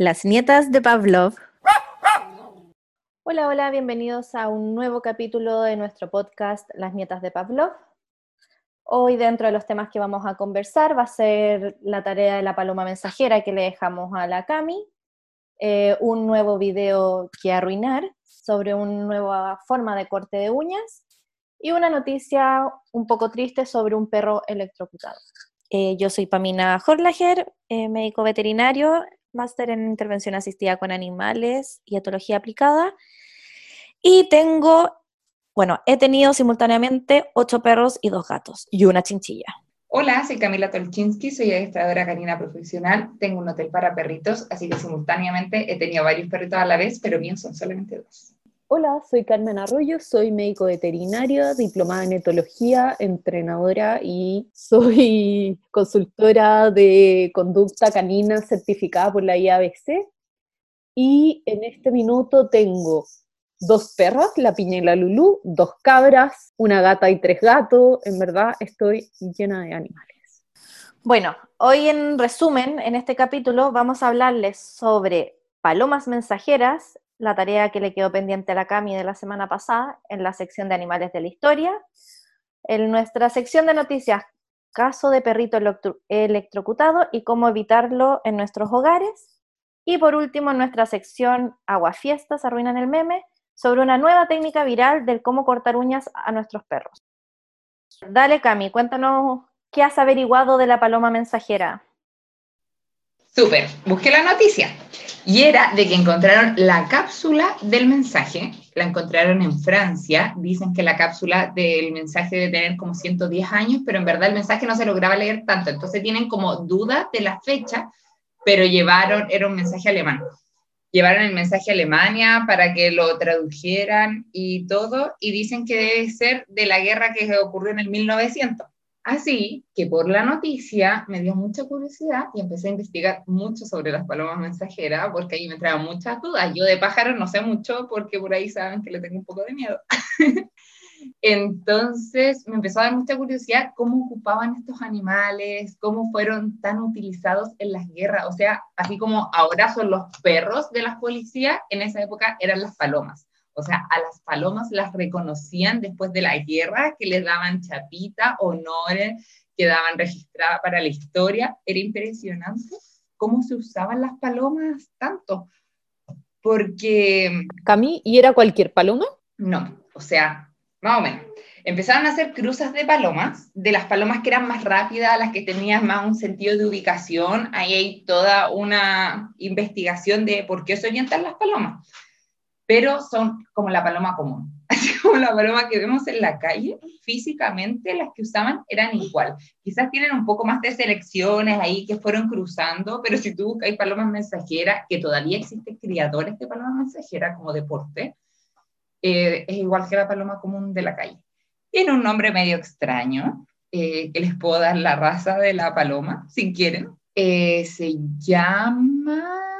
Las nietas de Pavlov. Hola, hola, bienvenidos a un nuevo capítulo de nuestro podcast Las nietas de Pavlov. Hoy dentro de los temas que vamos a conversar va a ser la tarea de la paloma mensajera que le dejamos a la Cami, eh, un nuevo video que arruinar sobre una nueva forma de corte de uñas y una noticia un poco triste sobre un perro electrocutado. Eh, yo soy Pamina Horlager, eh, médico veterinario, máster en intervención asistida con animales y etología aplicada. Y tengo, bueno, he tenido simultáneamente ocho perros y dos gatos y una chinchilla. Hola, soy Camila Tolchinsky, soy adestradora canina profesional, tengo un hotel para perritos, así que simultáneamente he tenido varios perritos a la vez, pero míos son solamente dos. Hola, soy Carmen Arroyo, soy médico veterinario, diplomada en etología, entrenadora y soy consultora de conducta canina certificada por la IABC. Y en este minuto tengo dos perras, la piña y la lulú, dos cabras, una gata y tres gatos. En verdad estoy llena de animales. Bueno, hoy en resumen, en este capítulo vamos a hablarles sobre palomas mensajeras la tarea que le quedó pendiente a la Cami de la semana pasada en la sección de animales de la historia. En nuestra sección de noticias, caso de perrito electrocutado y cómo evitarlo en nuestros hogares. Y por último, en nuestra sección Aguafiestas arruinan el meme, sobre una nueva técnica viral del cómo cortar uñas a nuestros perros. Dale, Cami, cuéntanos qué has averiguado de la paloma mensajera. Súper, busqué la noticia. Y era de que encontraron la cápsula del mensaje, la encontraron en Francia, dicen que la cápsula del mensaje debe tener como 110 años, pero en verdad el mensaje no se lograba leer tanto, entonces tienen como duda de la fecha, pero llevaron, era un mensaje alemán, llevaron el mensaje a Alemania para que lo tradujeran y todo, y dicen que debe ser de la guerra que ocurrió en el 1900. Así que por la noticia me dio mucha curiosidad y empecé a investigar mucho sobre las palomas mensajeras porque ahí me entraban muchas dudas. Yo de pájaros no sé mucho porque por ahí saben que le tengo un poco de miedo. Entonces me empezó a dar mucha curiosidad cómo ocupaban estos animales, cómo fueron tan utilizados en las guerras. O sea, así como ahora son los perros de las policías, en esa época eran las palomas. O sea, a las palomas las reconocían después de la guerra, que les daban chapita, honores, quedaban registradas para la historia. Era impresionante cómo se usaban las palomas tanto. Porque... Cami, ¿y era cualquier paloma? No, o sea, más o menos. Empezaron a hacer cruzas de palomas, de las palomas que eran más rápidas, las que tenían más un sentido de ubicación. Ahí hay toda una investigación de por qué se orientan las palomas pero son como la paloma común, así como la paloma que vemos en la calle, físicamente las que usaban eran igual. Quizás tienen un poco más de selecciones ahí que fueron cruzando, pero si tú buscas palomas mensajeras, que todavía existen criadores de palomas mensajeras como deporte, eh, es igual que la paloma común de la calle. Tiene un nombre medio extraño, eh, que les puedo dar la raza de la paloma, si quieren. Eh, se llama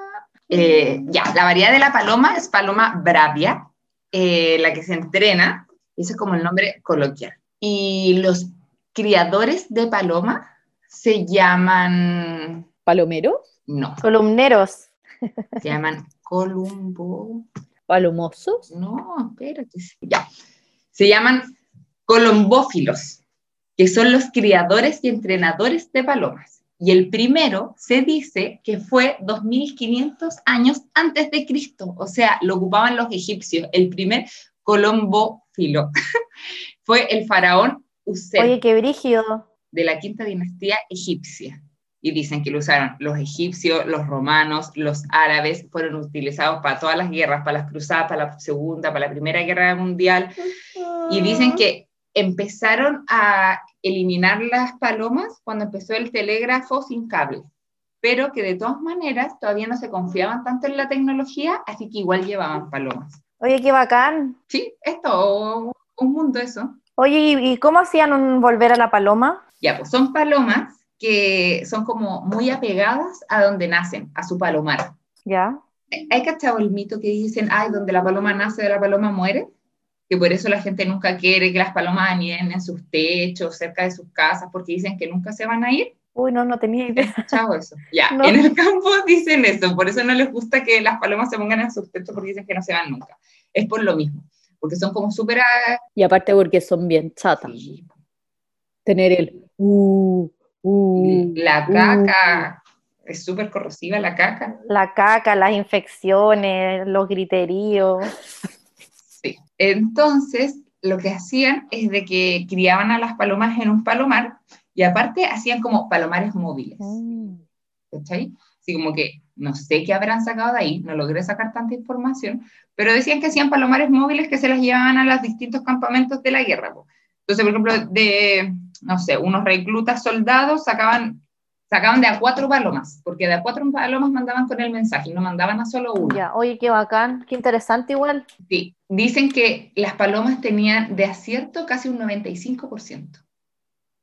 eh, ya, la variedad de la paloma es paloma bravia, eh, la que se entrena, ese es como el nombre coloquial. Y los criadores de paloma se llaman... ¿Palomeros? No. Columneros. Se llaman columbo... ¿Palomosos? No, espérate. Ya. Se llaman colombófilos, que son los criadores y entrenadores de palomas y el primero se dice que fue 2500 años antes de Cristo, o sea, lo ocupaban los egipcios, el primer colombófilo. fue el faraón Used. Oye, qué brígido. De la quinta dinastía egipcia. Y dicen que lo usaron los egipcios, los romanos, los árabes, fueron utilizados para todas las guerras, para las cruzadas, para la segunda, para la primera guerra mundial. Y dicen que empezaron a eliminar las palomas cuando empezó el telégrafo sin cable, pero que de todas maneras todavía no se confiaban tanto en la tecnología, así que igual llevaban palomas. Oye, qué bacán. Sí, esto, un mundo eso. Oye, ¿y cómo hacían un volver a la paloma? Ya, pues son palomas que son como muy apegadas a donde nacen, a su palomar. Ya. ¿Hay cachado el mito que dicen, ay, donde la paloma nace, de la paloma muere? Que por eso la gente nunca quiere que las palomas aniden en sus techos, cerca de sus casas, porque dicen que nunca se van a ir. Uy, no, no tenía idea. Chao eso. Ya, No. en el campo dicen eso, por eso no les gusta que las palomas se pongan en sus techos porque dicen que no se van nunca. Es por lo mismo, porque son como súper... Y aparte porque son bien chatas. sí, Tener el uh, uh, La uh. caca, es súper corrosiva la caca. La caca, las infecciones, los griteríos. Entonces, lo que hacían es de que criaban a las palomas en un palomar y aparte hacían como palomares móviles. Mm. ¿cachai? Así como que no sé qué habrán sacado de ahí, no logré sacar tanta información, pero decían que hacían palomares móviles que se las llevaban a los distintos campamentos de la guerra. Entonces, por ejemplo, de, no sé, unos reclutas soldados sacaban, sacaban de a cuatro palomas, porque de a cuatro palomas mandaban con el mensaje, no mandaban a solo uno. Ya, oye, qué bacán, qué interesante igual. Sí, dicen que las palomas tenían de acierto casi un 95%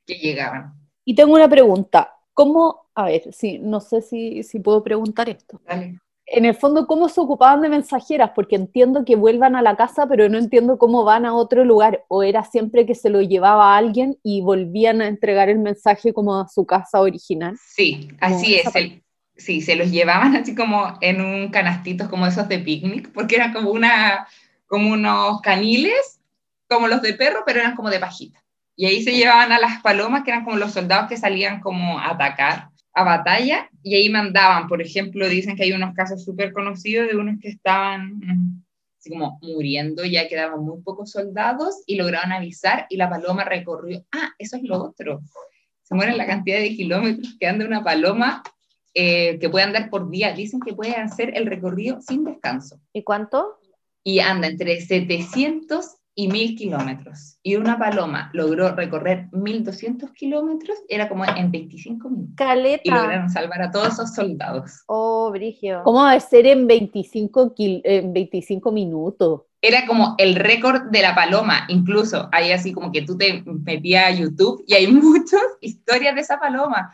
que llegaban. Y tengo una pregunta. ¿Cómo, a ver, sí, no sé si, si puedo preguntar esto. Dale. En el fondo, ¿cómo se ocupaban de mensajeras? Porque entiendo que vuelvan a la casa, pero no entiendo cómo van a otro lugar. ¿O era siempre que se lo llevaba a alguien y volvían a entregar el mensaje como a su casa original? Sí, así es. el- sí, se los llevaban así como en un canastito como esos de picnic, porque eran como, una, como unos caniles, como los de perro, pero eran como de pajita. Y ahí se llevaban a las palomas, que eran como los soldados que salían como a atacar, a batalla, y ahí mandaban, por ejemplo, dicen que hay unos casos súper conocidos de unos que estaban mm, así como muriendo, ya quedaban muy pocos soldados y lograron avisar y la paloma recorrió, ah, eso es lo otro, se mueren la cantidad de kilómetros que anda una paloma eh, que puede andar por día, dicen que puede hacer el recorrido sin descanso ¿Y cuánto? y anda entre 700 y 1000 kilómetros. Y una paloma logró recorrer 1200 kilómetros, era como en 25 minutos. Y Caleta. lograron salvar a todos esos soldados. Oh, Brigio. ¿Cómo va a ser en 25, kil- en 25 minutos? Era como el récord de la paloma, incluso hay así como que tú te metías a YouTube y hay muchas historias de esa paloma.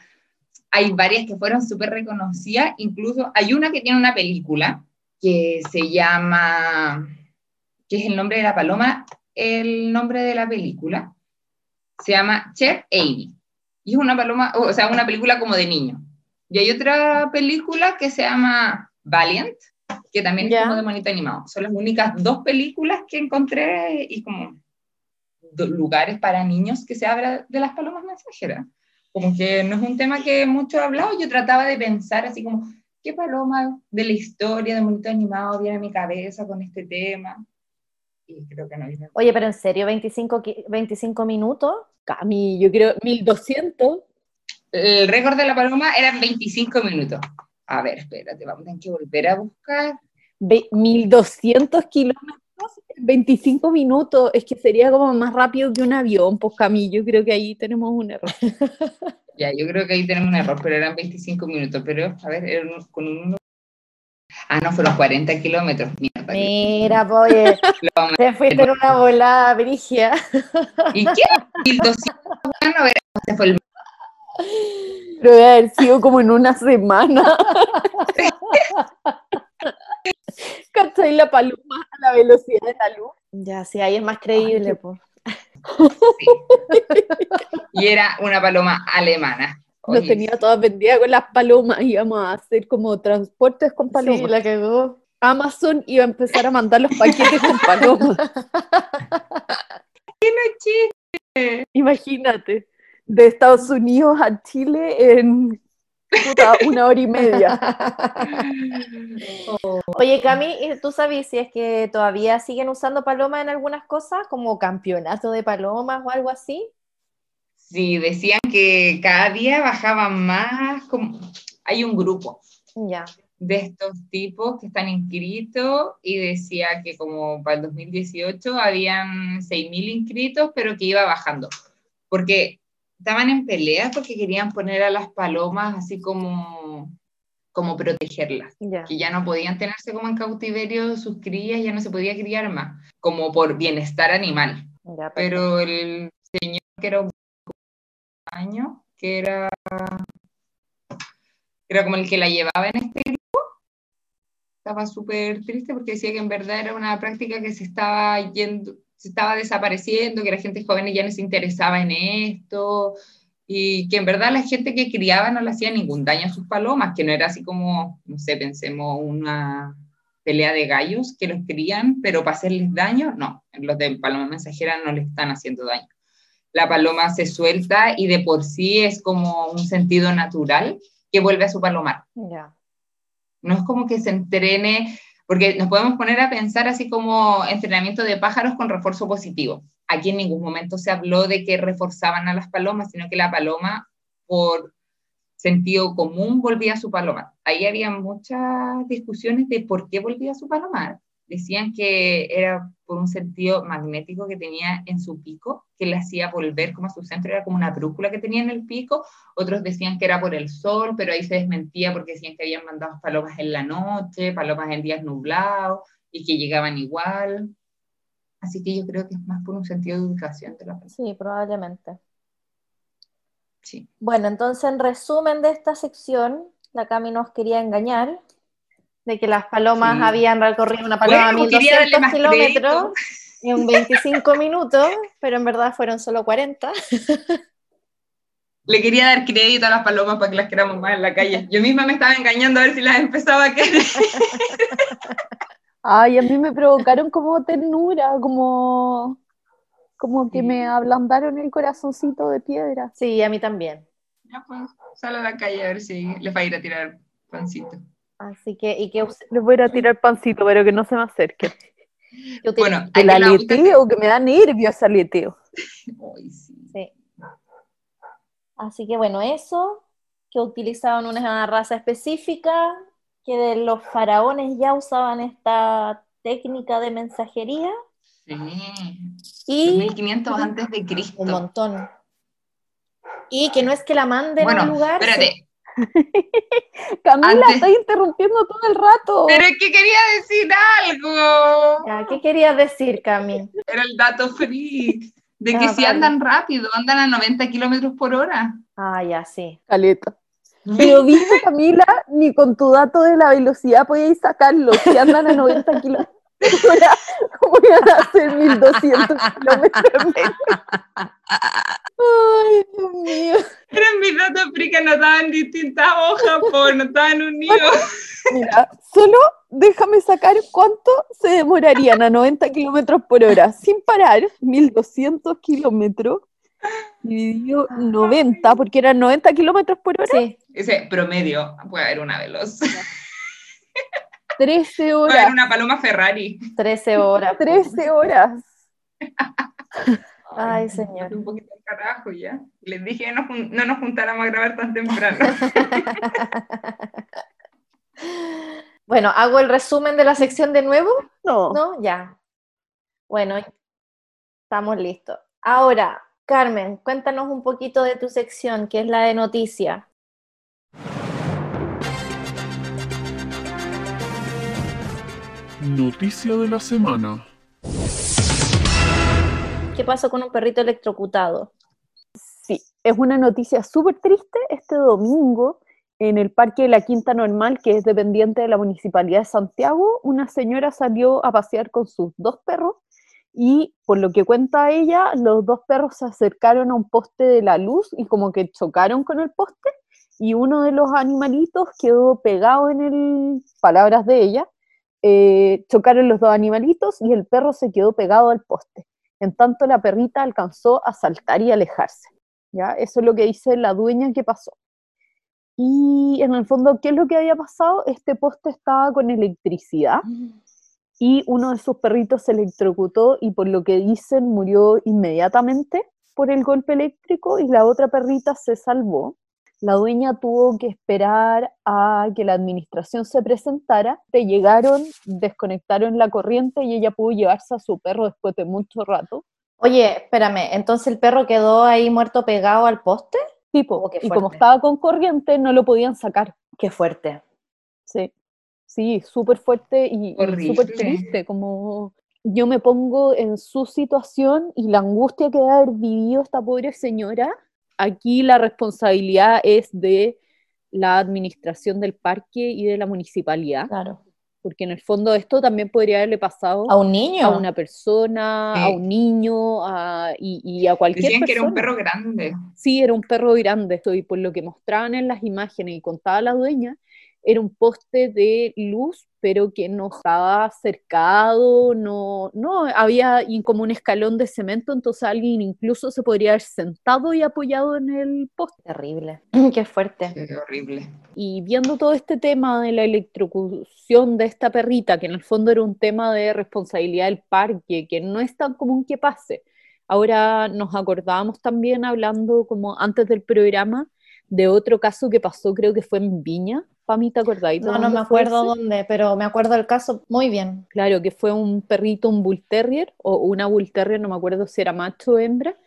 Hay varias que fueron súper reconocidas, incluso hay una que tiene una película que se llama, que es el nombre de la paloma, el nombre de la película, se llama Chef Amy. Y es una paloma, o sea, una película como de niño. Y hay otra película que se llama Valiant, que también es como de monito animado. Son las únicas dos películas que encontré y como lugares para niños que se habla de las palomas mensajeras. Como que no es un tema que mucho he hablado, yo trataba de pensar así como, ¿qué paloma de la historia de monito animado viene a mi cabeza con este tema? Y creo que no viene. Oye, pero en serio, 25, qui- 25 minutos. Cami, yo creo 1200. El récord de la paloma eran 25 minutos. A ver, espérate, vamos a tener que volver a buscar. Ve- 1200 kilómetros en 25 minutos. Es que sería como más rápido que un avión, pues Cami. Yo creo que ahí tenemos un error. Ya, yo creo que ahí tenemos un error, pero eran 25 minutos. Pero, a ver, eran unos- con un... Ah, no, fueron 40 kilómetros. Mierda. Mira, po, oye, vamos te fuiste en una volada, Brigia. ¿Y qué? 1200. Bueno, a ver, este fue el Pero debe haber sido como en una semana. ¿Cachai? La paloma a la velocidad de la luz. Ya, sí, ahí es más creíble, po. Sí. Y era una paloma alemana. Nos tenía todas vendidas con las palomas. Íbamos a hacer como transportes con palomas. Sí, la cagó. Amazon iba a empezar a mandar los paquetes con palomas. Imagínate, de Estados Unidos a Chile en puta, una hora y media. Oye, Cami, ¿y ¿tú sabes si es que todavía siguen usando palomas en algunas cosas, como campeonato de palomas o algo así? Sí, decían que cada día bajaban más. Como... Hay un grupo Ya. de estos tipos que están inscritos y decía que como para el 2018 habían 6.000 inscritos, pero que iba bajando. Porque estaban en peleas porque querían poner a las palomas así como, como protegerlas. Ya. que ya no podían tenerse como en cautiverio sus crías, ya no se podía criar más, como por bienestar animal. Pero el señor que era un que era, era como el que la llevaba en este grupo, estaba súper triste porque decía que en verdad era una práctica que se estaba yendo, se estaba desapareciendo, que la gente joven ya no se interesaba en esto, y que en verdad la gente que criaba no le hacía ningún daño a sus palomas, que no era así como, no sé, pensemos una pelea de gallos que los crían, pero para hacerles daño, no, los de paloma mensajera no le están haciendo daño. La paloma se suelta y de por sí es como un sentido natural que vuelve a su palomar. Ya. No es como que se entrene, porque nos podemos poner a pensar así como entrenamiento de pájaros con refuerzo positivo. Aquí en ningún momento se habló de que reforzaban a las palomas, sino que la paloma, por sentido común, volvía a su palomar. Ahí había muchas discusiones de por qué volvía a su palomar decían que era por un sentido magnético que tenía en su pico, que le hacía volver como a su centro, era como una brújula que tenía en el pico, otros decían que era por el sol, pero ahí se desmentía porque decían que habían mandado palomas en la noche, palomas en días nublados, y que llegaban igual. Así que yo creo que es más por un sentido de educación de la Sí, probablemente. Sí. Bueno, entonces en resumen de esta sección, la Cami nos quería engañar, de que las palomas Sí. habían recorrido una paloma Bueno, quería darle 1200 más kilómetros en 25 minutos, pero en verdad fueron solo 40. Le quería dar crédito a las palomas para que las queramos más en la calle. Yo misma me estaba engañando a ver si las empezaba a querer. Ay, a mí me provocaron como ternura, como, como que me ablandaron el corazoncito de piedra. Sí, a mí también. Ya pues, sale a la calle a ver si les va a ir a tirar pancito. Así que, ¿y us- Les voy a ir a tirar pancito, pero que no se me acerque. qué util- Bueno, El aleteo, que me da nervios ese aleteo. Sí. sí. Así que bueno, eso, que utilizaban una raza específica, que de los faraones ya usaban esta técnica de mensajería Sí. y 1500 antes de Cristo. un montón. Y que no es que la manden a Bueno, un lugar, espérate. Camila, Antes- estás interrumpiendo todo el rato. Pero es que quería decir algo. Ya, ¿Qué querías decir, Cami? Era el dato freak. De que Ah, si vale. andan rápido, andan a 90 kilómetros por hora. Ah, ya, sí. Caleta. Pero viste, Camila, ni con tu dato de la velocidad podíais sacarlo. Si andan a 90 kilómetros hora, ¿cómo iban a hacer 1200 kilómetros en metro? Ay, Dios mío. Eran mis datos freak anotados en distintas hojas, por no estaban unidos. Mira, solo déjame sacar cuánto se demorarían a 90 kilómetros por hora sin parar, 1200 kilómetros, dividido 90, porque eran 90 kilómetros por hora, Sí, Ese promedio, puede haber una veloz. 13 Puede horas. haber una paloma Ferrari. 13 horas. 13 horas. Ay, señor. Un poquito al carajo ya. Les dije que no, no nos juntáramos a grabar tan temprano. Bueno, ¿hago el resumen de la sección de nuevo? No. ¿No? Ya. Bueno, estamos listos. Ahora, Carmen, cuéntanos un poquito de tu sección, que es la de noticias. Noticia de la semana. ¿Qué pasó con un perrito electrocutado? Sí, es una noticia súper triste. Este domingo, en el Parque de la Quinta Normal, que es dependiente de la Municipalidad de Santiago, una señora salió a pasear con sus dos perros y, por lo que cuenta ella, los dos perros se acercaron a un poste de la luz y como que chocaron con el poste y uno de los animalitos quedó pegado en el, palabras de ella, eh, chocaron los dos animalitos y el perro se quedó pegado al poste. En tanto, la perrita alcanzó a saltar y alejarse. ¿ya? Eso es lo que dice la dueña que pasó. Y en el fondo, ¿qué es lo que había pasado? Este poste estaba con electricidad y uno de sus perritos se electrocutó y por lo que dicen murió inmediatamente por el golpe eléctrico y la otra perrita se salvó. La dueña tuvo que esperar a que la administración se presentara, te llegaron, desconectaron la corriente y ella pudo llevarse a su perro después de mucho rato. Oye, espérame, entonces el perro quedó ahí muerto pegado al poste? Tipo, Oh, qué y como fuerte. estaba con corriente, no lo podían sacar. Qué fuerte. Sí, sí, súper fuerte y, y súper triste. Como yo me pongo en su situación y la angustia que debe haber vivido esta pobre señora. Aquí la responsabilidad es de la administración del parque y de la municipalidad. Claro. porque en el fondo esto también podría haberle pasado a un niño, a una persona, a un niño a, y, a cualquier Decían que era un perro grande. Sí, era un perro grande, y por lo que mostraban en las imágenes y contaba la dueña, era un poste de luz, pero que no estaba cercado, no, no, había como un escalón de cemento, entonces alguien incluso se podría haber sentado y apoyado en el poste. Terrible, qué fuerte. Qué horrible. Y viendo todo este tema de la electrocución de esta perrita, que en el fondo era un tema de responsabilidad del parque, que no es tan común que pase. Ahora nos acordábamos también hablando como antes del programa de otro caso que pasó, creo que fue en Viña, Pami, ¿te acordáis? No, no me acuerdo dónde, pero me acuerdo del caso muy bien. Claro, que fue un perrito, un bull terrier, o una bull terrier, no me acuerdo si era macho o hembra,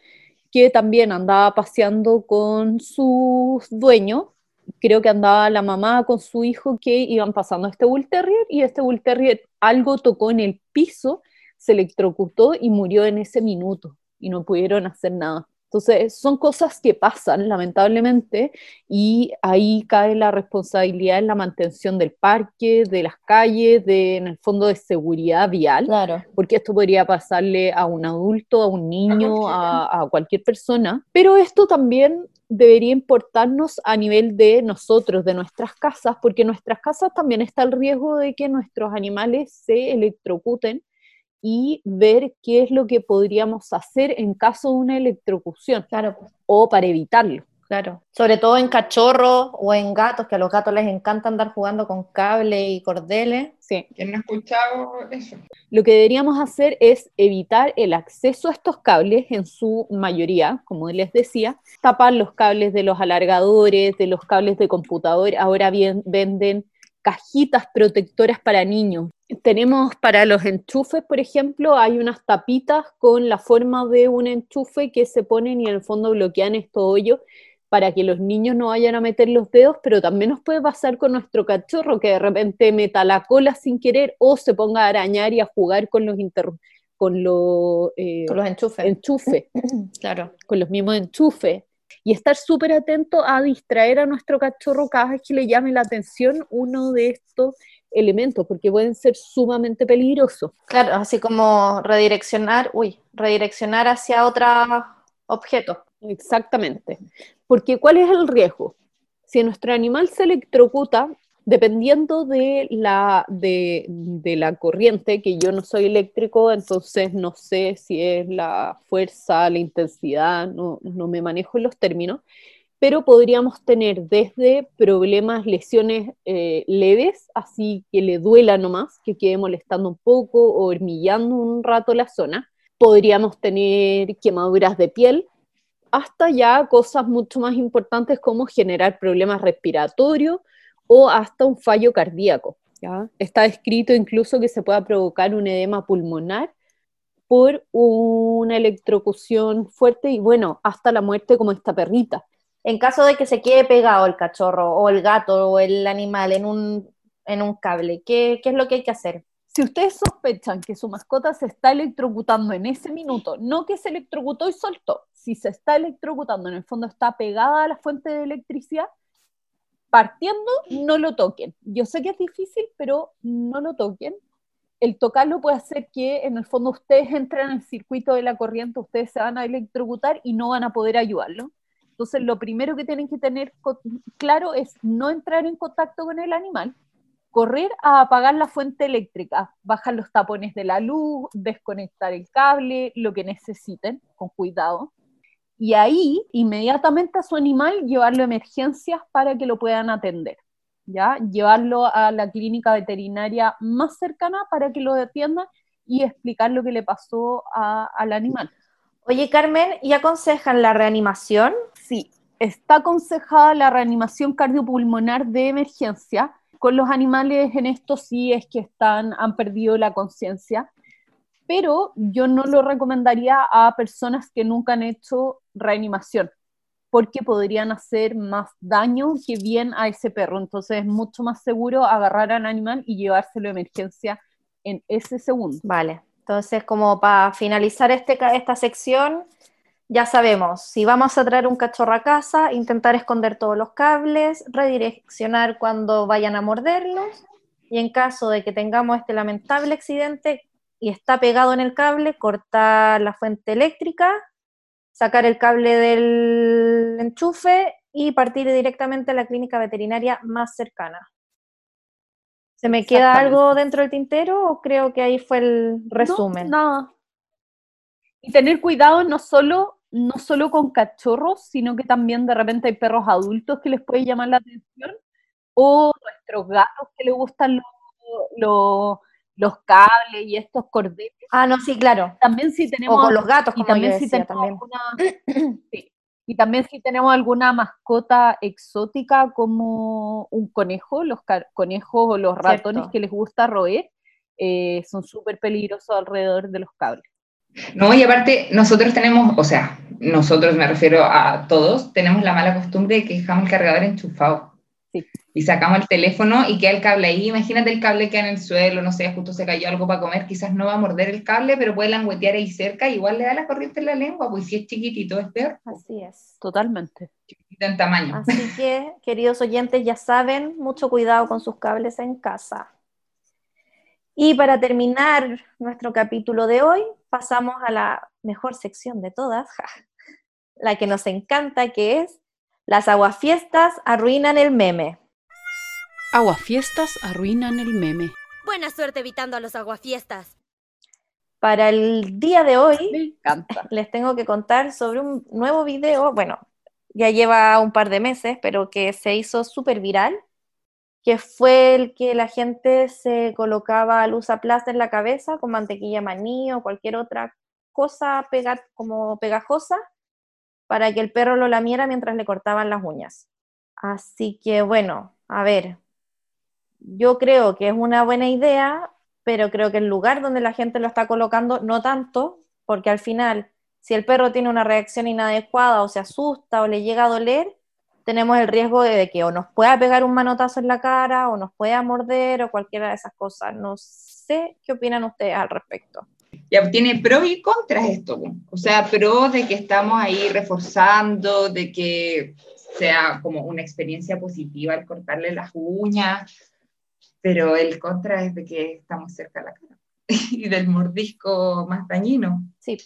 que también andaba paseando con su dueño, creo que andaba la mamá con su hijo que iban pasando a este bull terrier y este bull terrier algo tocó en el piso, se electrocutó y murió en ese minuto y no pudieron hacer nada. Entonces, son cosas que pasan, lamentablemente, y ahí cae la responsabilidad en la mantención del parque, de las calles, de, en el fondo de seguridad vial, claro. porque esto podría pasarle a un adulto, a un niño, a, a cualquier persona. Pero esto también debería importarnos a nivel de nosotros, de nuestras casas, porque en nuestras casas también está el riesgo de que nuestros animales se electrocuten y ver qué es lo que podríamos hacer en caso de una electrocución. Claro. O para evitarlo. Claro. Sobre todo en cachorros o en gatos, que a los gatos les encanta andar jugando con cable y cordeles. Sí. ¿Quién no ha escuchado eso? Lo que deberíamos hacer es evitar el acceso a estos cables en su mayoría, como les decía, tapar los cables de los alargadores, de los cables de computador. Ahora bien, venden cajitas protectoras para niños. Tenemos para los enchufes, por ejemplo, hay unas tapitas con la forma de un enchufe que se ponen y en el fondo bloquean estos hoyos para que los niños no vayan a meter los dedos, pero también nos puede pasar con nuestro cachorro que de repente meta la cola sin querer o se ponga a arañar y a jugar con los con, los, eh, con los enchufes. enchufes. claro. Con los mismos enchufes y estar súper atento a distraer a nuestro cachorro cada vez que le llame la atención uno de estos elementos, porque pueden ser sumamente peligrosos. Claro, así como redireccionar, uy, redireccionar hacia otro objeto. Exactamente. Porque ¿cuál es el riesgo? Si nuestro animal se electrocuta, dependiendo de la, de, la corriente, que yo no soy eléctrico, entonces no sé si es la fuerza, la intensidad, no, me manejo en los términos, pero podríamos tener desde problemas, lesiones eh, leves, así que le duela nomás, que quede molestando un poco o hormigueando un rato la zona. Podríamos tener quemaduras de piel, hasta ya cosas mucho más importantes como generar problemas respiratorios, o hasta un fallo cardíaco. Está descrito incluso que se pueda provocar un edema pulmonar por una electrocución fuerte y bueno, hasta la muerte como esta perrita. En caso de que se quede pegado el cachorro o el gato o el animal en un, en un cable, ¿qué, ¿qué es lo que hay que hacer? Si ustedes sospechan que su mascota se está electrocutando en ese minuto, no que se electrocutó y soltó, si se está electrocutando, en el fondo está pegada a la fuente de electricidad, partiendo, no lo toquen. Yo sé que es difícil, pero no lo toquen. El tocarlo puede hacer que en el fondo ustedes entren en el circuito de la corriente, ustedes se van a electrocutar y no van a poder ayudarlo. Entonces, lo primero que tienen que tener claro es no entrar en contacto con el animal, correr a apagar la fuente eléctrica, bajar los tapones de la luz, desconectar el cable, lo que necesiten, con cuidado y ahí inmediatamente a su animal llevarlo a emergencias para que lo puedan atender. ¿ya? Llevarlo a la clínica veterinaria más cercana para que lo atiendan y explicar lo que le pasó al animal. Oye, Carmen, ¿y aconsejan la reanimación? Sí, está aconsejada la reanimación cardiopulmonar de emergencia. Con los animales en esto sí es que están, han perdido la conciencia pero yo no lo recomendaría a personas que nunca han hecho reanimación, porque podrían hacer más daño que bien a ese perro. Entonces es mucho más seguro agarrar al animal y llevárselo a emergencia en ese segundo. Vale, entonces como para finalizar este, esta sección, ya sabemos, si vamos a traer un cachorro a casa, intentar esconder todos los cables, redireccionar cuando vayan a morderlos y en caso de que tengamos este lamentable accidente y está pegado en el cable, cortar la fuente eléctrica, sacar el cable del enchufe y partir directamente a la clínica veterinaria más cercana. ¿Se me queda algo dentro del tintero o creo que ahí fue el resumen? No, Y tener cuidado no solo, no solo con cachorros, sino que también de repente hay perros adultos que les puede llamar la atención o nuestros gatos que les gustan los, los, cables y estos cordeles. Ah, no, sí, claro. También si tenemos... O con los gatos, como y también si tenemos también. sí, y también si tenemos alguna mascota exótica como un conejo, los conejos o los ratones que les gusta roer, eh, son súper peligrosos alrededor de los cables. No, y aparte, nosotros tenemos, o sea, nosotros me refiero a todos, tenemos la mala costumbre de que dejamos el cargador enchufado. Y sacamos el teléfono y queda el cable ahí. Imagínate el cable que en el suelo, no sé, justo se cayó algo para comer, quizás no va a morder el cable, pero puede languetear ahí cerca, igual le da la corriente en la lengua, pues si es chiquitito es peor. Así es. Totalmente. Chiquitito en tamaño. Así que, queridos oyentes, ya saben, mucho cuidado con sus cables en casa. Y para terminar nuestro capítulo de hoy, pasamos a la mejor sección de todas, la que nos encanta, que es las aguafiestas arruinan el meme. Aguafiestas arruinan el meme. Buena suerte evitando a los aguafiestas. Para el día de hoy, les tengo que contar sobre un nuevo video, bueno, ya lleva un par de meses, pero que se hizo súper viral, que fue el que la gente se colocaba luz a en la cabeza con mantequilla maní o cualquier otra cosa como pegajosa para que el perro lo lamiera mientras le cortaban las uñas. Así que bueno, a ver, yo creo que es una buena idea, pero creo que el lugar donde la gente lo está colocando no tanto, porque al final, si el perro tiene una reacción inadecuada o se asusta o le llega a doler, tenemos el riesgo de que o nos pueda pegar un manotazo en la cara o nos pueda morder o cualquiera de esas cosas. No sé qué opinan ustedes al respecto ya tiene pro y contras esto. O sea, pro de que estamos ahí reforzando, de que sea como una experiencia positiva al cortarle las uñas, pero el contra es de que estamos cerca de la cara y del mordisco más dañino. Sí,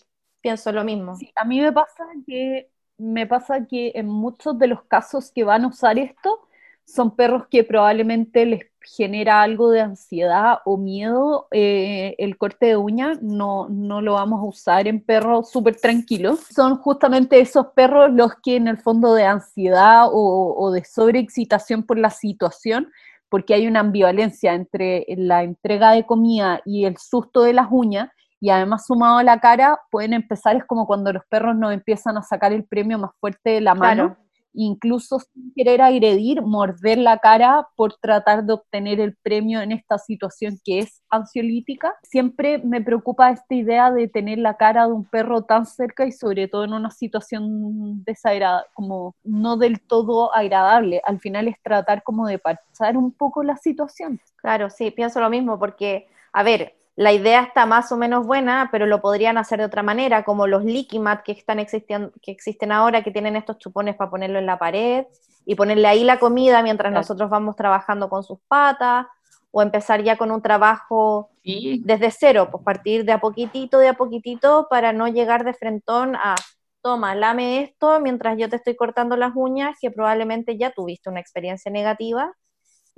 pienso lo mismo. Sí, a mí me pasa que me pasa que en muchos de los casos que van a usar esto son perros que probablemente les genera algo de ansiedad o miedo, eh, el corte de uña no, no lo vamos a usar en perros súper tranquilos. Son justamente esos perros los que en el fondo de ansiedad o, o de sobreexcitación por la situación, porque hay una ambivalencia entre la entrega de comida y el susto de las uñas, y además sumado a la cara, pueden empezar, es como cuando los perros nos empiezan a sacar el premio más fuerte de la mano incluso sin querer agredir, morder la cara por tratar de obtener el premio en esta situación que es ansiolítica. Siempre me preocupa esta idea de tener la cara de un perro tan cerca y sobre todo en una situación desagradable, como no del todo agradable. Al final es tratar como de pasar un poco la situación. Claro, sí, pienso lo mismo porque, a ver, la idea está más o menos buena, pero lo podrían hacer de otra manera, como los Licky Mat que, están que existen ahora, que tienen estos chupones para ponerlo en la pared y ponerle ahí la comida mientras nosotros vamos trabajando con sus patas, o empezar ya con un trabajo desde cero, pues partir de a poquitito, de a poquitito, para no llegar de frentón a, toma, lame esto mientras yo te estoy cortando las uñas, que probablemente ya tuviste una experiencia negativa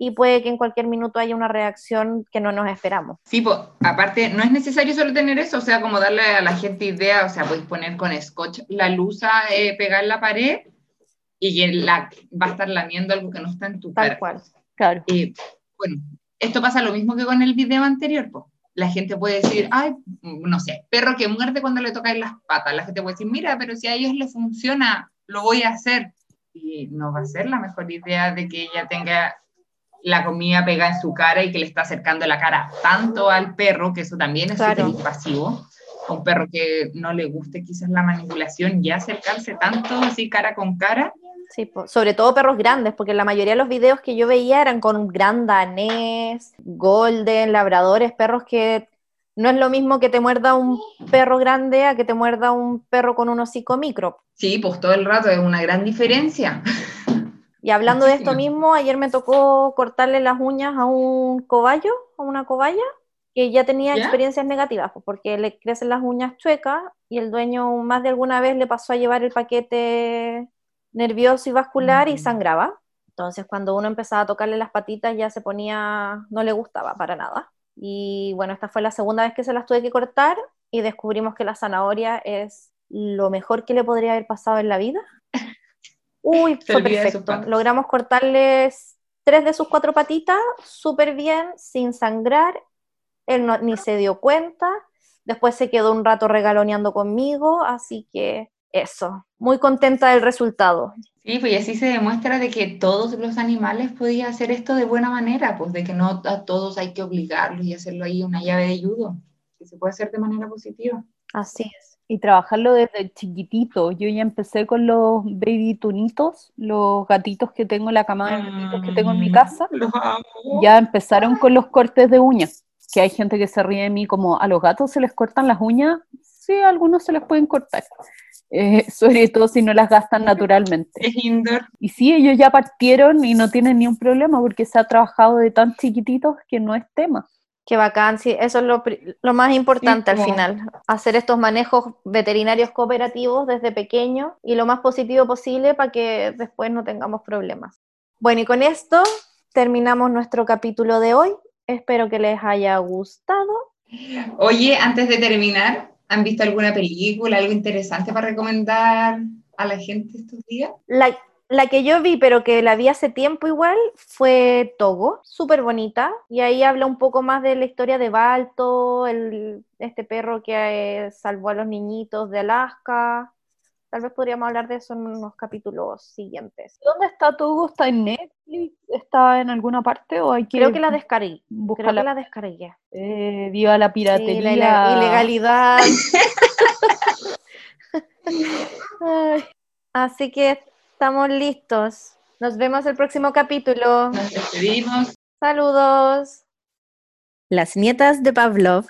y puede que en cualquier minuto haya una reacción que no nos esperamos. Sí, pues, aparte, no es necesario solo tener eso, o sea, como darle a la gente idea, o sea, podéis poner con scotch la luz a eh, pegar la pared y la, va a estar lamiendo algo que no está en tu Tal cual, claro. Bueno, esto pasa lo mismo que con el video anterior, pues. La gente puede decir, ay, no sé, perro que muerde cuando le toca en las patas. La gente puede decir, mira, pero si a ellos les funciona, lo voy a hacer. Y no va a ser la mejor idea de que ella tenga la comida pega en su cara y que le está acercando la cara tanto al perro, que eso también es súper invasivo. Un perro que no le guste quizás la manipulación y acercarse tanto así cara con cara. Sí, sobre todo perros grandes, porque la mayoría de los videos que yo veía eran con gran danés, golden, labradores, perros que no es lo mismo que te muerda un perro grande a que te muerda un perro con un hocico micro. Sí, pues todo el rato es una gran diferencia. Y hablando de esto mismo, ayer me tocó cortarle las uñas a un cobayo, a una cobaya, que ya tenía ¿Ya? experiencias negativas, pues, porque le crecen las uñas chuecas y el dueño más de alguna vez le pasó a llevar el paquete nervioso y vascular y Ujú. sangraba. Entonces, cuando uno empezaba a tocarle las patitas, ya se ponía, no le gustaba para nada. Y bueno, esta fue la segunda vez que se las tuve que cortar y descubrimos que la zanahoria es lo mejor que le podría haber pasado en la vida. Uy, fue perfecto. Logramos cortarles tres de sus cuatro patitas súper bien, sin sangrar. Él no- ni se dio cuenta. Después se quedó un rato regaloneando conmigo, así que eso. Muy contenta del resultado. Sí, pues y así se demuestra de que todos los animales podían hacer esto de buena manera, pues de que no a todos hay que obligarlos y hacerlo ahí una llave de judo, que se puede hacer de manera positiva. Así es. Y trabajarlo desde chiquitito. Yo ya empecé con los baby tunitos, los gatitos que tengo, la camada de gatitos que tengo en mi casa. Los amo. Ya empezaron con los cortes de uñas. Que hay gente que se ríe de mí como, ¿a los gatos se les cortan las uñas? Sí, a algunos se les pueden cortar. Eh, sobre todo si no las gastan naturalmente. Es indoor. Y sí, ellos ya partieron y no tienen ni un problema porque se ha trabajado de tan chiquititos que no es tema. Qué bacán, sí, eso es lo, lo más importante al final, hacer estos manejos veterinarios cooperativos desde pequeño y lo más positivo posible para que después no tengamos problemas. Bueno, y con esto terminamos nuestro capítulo de hoy. Espero que les haya gustado. Oye, antes de terminar, ¿han visto alguna película, algo interesante para recomendar a la gente estos días? La que yo vi, pero que la vi hace tiempo igual, fue Togo, súper bonita, y ahí habla un poco más de la historia de Balto, el, este perro que eh, salvó a los niñitos de Alaska. Tal vez podríamos hablar de eso en unos capítulos siguientes. ¿Dónde está Togo? ¿Está en Netflix? ¿Está en alguna parte? ¿O hay que Creo que la descargué. Creo buscarla? que la descargué. Eh, viva la Sí, piratería. la ile- ilegalidad. Así que estamos listos. Nos vemos el próximo capítulo. Nos despedimos. Saludos. Las nietas de Pavlov